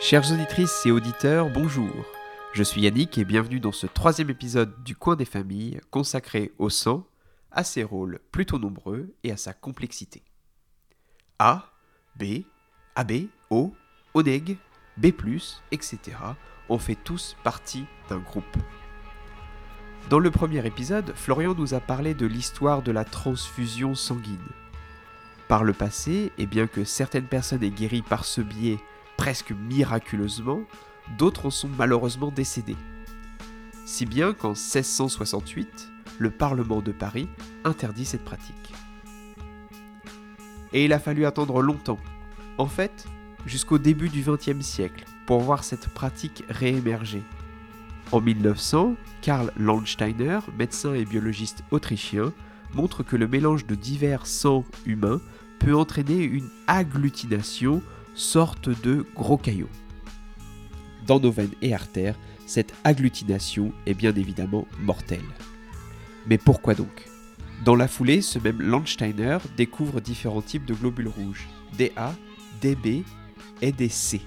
Chères auditrices et auditeurs, bonjour. Je suis Yannick et bienvenue dans ce troisième épisode du Coin des familles consacré au sang, à ses rôles plutôt nombreux et à sa complexité. A, B, AB, O, ONEG, B+, etc. ont fait tous partie d'un groupe. Dans le premier épisode, Florian nous a parlé de l'histoire de la transfusion sanguine. Par le passé, et bien que certaines personnes aient guéri par ce biais presque miraculeusement, d'autres en sont malheureusement décédés. Si bien qu'en 1668, le Parlement de Paris interdit cette pratique. Et il a fallu attendre longtemps, en fait jusqu'au début du XXe siècle, pour voir cette pratique réémerger. En 1900, Karl Landsteiner, médecin et biologiste autrichien, montre que le mélange de divers sangs humains peut entraîner une agglutination sorte de gros caillots. Dans nos veines et artères, cette agglutination est bien évidemment mortelle. Mais pourquoi donc? Dans la foulée, ce même Landsteiner découvre différents types de globules rouges, DA, DB et DC,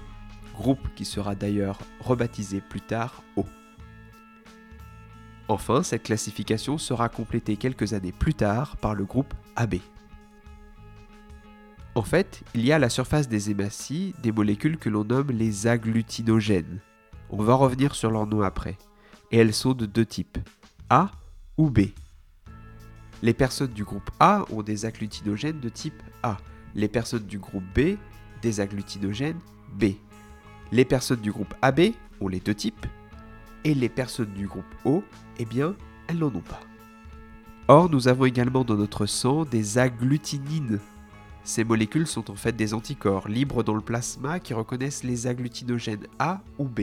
groupe qui sera d'ailleurs rebaptisé plus tard O. Enfin, cette classification sera complétée quelques années plus tard par le groupe AB. En fait, il y a à la surface des hématies des molécules que l'on nomme les agglutinogènes. On va revenir sur leur nom après. Et elles sont de deux types, A ou B. Les personnes du groupe A ont des agglutinogènes de type A. Les personnes du groupe B, des agglutinogènes B. Les personnes du groupe AB ont les deux types. Et les personnes du groupe O, eh bien, elles n'en ont pas. Or, nous avons également dans notre sang des agglutinines ces molécules sont en fait des anticorps libres dans le plasma qui reconnaissent les agglutinogènes A ou B.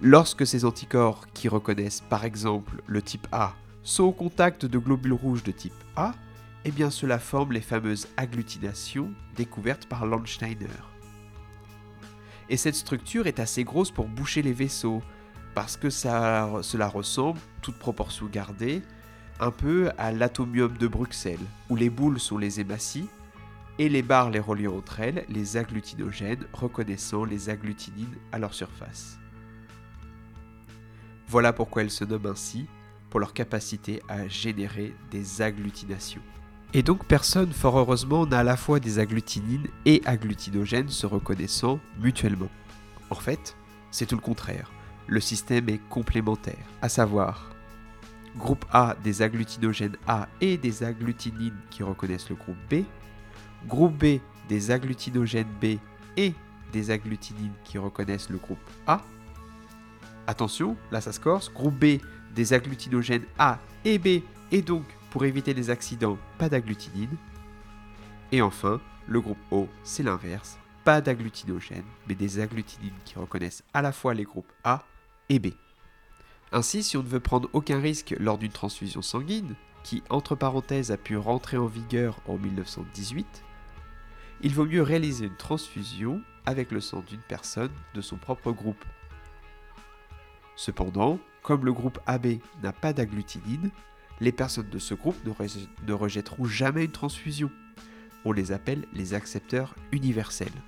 Lorsque ces anticorps qui reconnaissent par exemple le type A sont au contact de globules rouges de type A, eh bien cela forme les fameuses agglutinations découvertes par Landsteiner. Et cette structure est assez grosse pour boucher les vaisseaux, parce que cela ressemble, toute proportion gardée, un peu à l'atomium de Bruxelles, où les boules sont les hématies et les barres les reliant entre elles, les agglutinogènes reconnaissant les agglutinines à leur surface. Voilà pourquoi elles se nomment ainsi, pour leur capacité à générer des agglutinations. Et donc personne, fort heureusement, n'a à la fois des agglutinines et agglutinogènes se reconnaissant mutuellement. En fait, c'est tout le contraire. Le système est complémentaire, à savoir groupe A des agglutinogènes A et des agglutinines qui reconnaissent le groupe B, groupe B des agglutinogènes B et des agglutinines qui reconnaissent le groupe A. Attention, là ça se corse, groupe B des agglutinogènes A et B et donc pour éviter les accidents, pas d'agglutinine. Et enfin, le groupe O, c'est l'inverse, pas d'agglutinogènes, mais des agglutinines qui reconnaissent à la fois les groupes A et B. Ainsi, si on ne veut prendre aucun risque lors d'une transfusion sanguine, qui entre parenthèses a pu rentrer en vigueur en 1918, il vaut mieux réaliser une transfusion avec le sang d'une personne de son propre groupe. Cependant, comme le groupe AB n'a pas d'agglutinine, les personnes de ce groupe ne, rejetteront jamais une transfusion. On les appelle les accepteurs universels.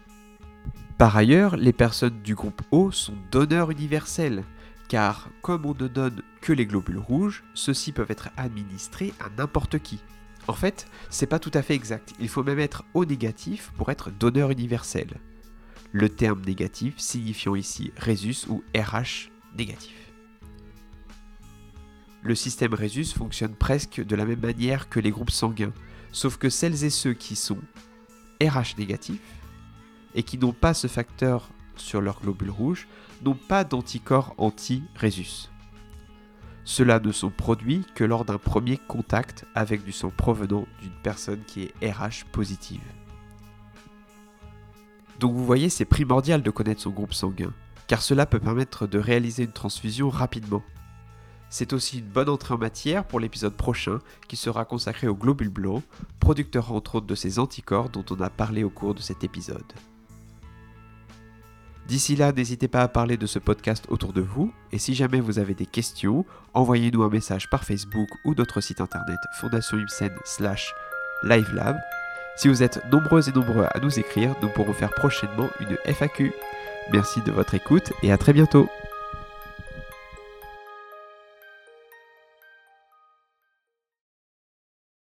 Par ailleurs, les personnes du groupe O sont donneurs universels, car comme on ne donne que les globules rouges, ceux-ci peuvent être administrés à n'importe qui. En fait, c'est pas tout à fait exact, il faut même être O négatif pour être donneur universel. Le terme négatif signifiant ici Rhesus ou RH négatif. Le système Rhesus fonctionne presque de la même manière que les groupes sanguins, sauf que celles et ceux qui sont RH négatifs et qui n'ont pas ce facteur sur leurs globules rouges n'ont pas d'anticorps anti-Rhésus. Ceux-là ne sont produits que lors d'un premier contact avec du sang provenant d'une personne qui est RH positive. Donc vous voyez, c'est primordial de connaître son groupe sanguin, car cela peut permettre de réaliser une transfusion rapidement. C'est aussi une bonne entrée en matière pour l'épisode prochain qui sera consacré aux globules blancs, producteurs entre autres de ces anticorps dont on a parlé au cours de cet épisode. D'ici là, n'hésitez pas à parler de ce podcast autour de vous, et si jamais vous avez des questions, envoyez-nous un message par Facebook ou notre site internet fondationimsen slash livelab. Si vous êtes nombreux et nombreux à nous écrire, nous pourrons faire prochainement une FAQ. Merci de votre écoute et à très bientôt.